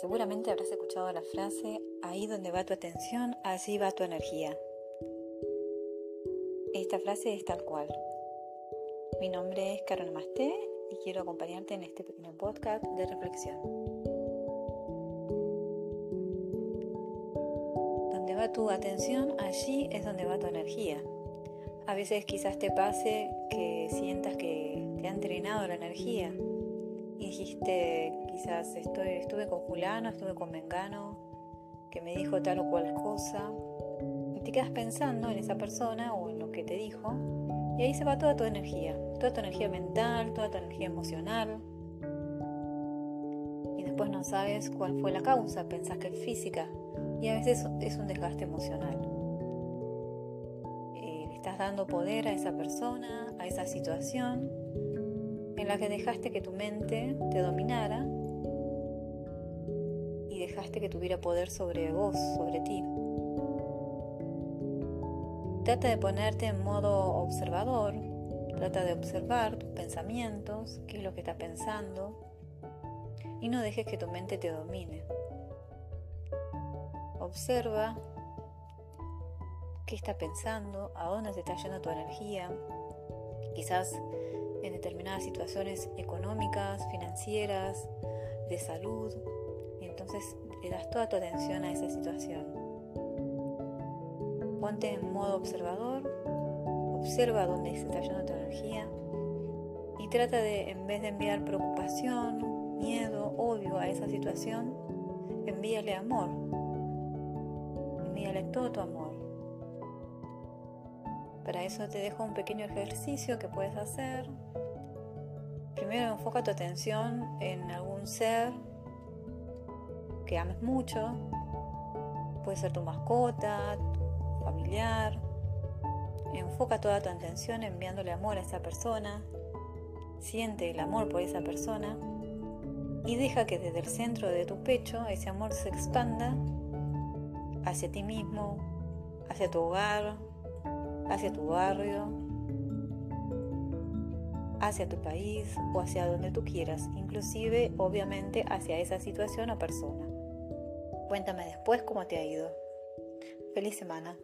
seguramente habrás escuchado la frase, ahí donde va tu atención, allí va tu energía. Esta frase es tal cual. Mi nombre es Carol Masté y quiero acompañarte en este pequeño podcast de reflexión. Donde va tu atención, allí es donde va tu energía. A veces quizás te pase que sientas que te han drenado la energía dijiste, quizás estoy, estuve con fulano, estuve con mengano, que me dijo tal o cual cosa, y te quedas pensando en esa persona o en lo que te dijo, y ahí se va toda tu energía, toda tu energía mental, toda tu energía emocional, y después no sabes cuál fue la causa, pensás que es física, y a veces es un desgaste emocional. Eh, estás dando poder a esa persona, a esa situación, la que dejaste que tu mente te dominara y dejaste que tuviera poder sobre vos, sobre ti. Trata de ponerte en modo observador, trata de observar tus pensamientos, qué es lo que estás pensando y no dejes que tu mente te domine. Observa qué está pensando, a dónde se está yendo tu energía. Quizás en determinadas situaciones económicas, financieras, de salud, y entonces le das toda tu atención a esa situación. Ponte en modo observador, observa dónde se está yendo tu energía y trata de, en vez de enviar preocupación, miedo, odio a esa situación, envíale amor, envíale todo tu amor. Para eso te dejo un pequeño ejercicio que puedes hacer. Primero enfoca tu atención en algún ser que ames mucho. Puede ser tu mascota, tu familiar. Enfoca toda tu atención enviándole amor a esa persona. Siente el amor por esa persona y deja que desde el centro de tu pecho ese amor se expanda hacia ti mismo, hacia tu hogar, hacia tu barrio, hacia tu país o hacia donde tú quieras, inclusive obviamente hacia esa situación o persona. Cuéntame después cómo te ha ido. Feliz semana.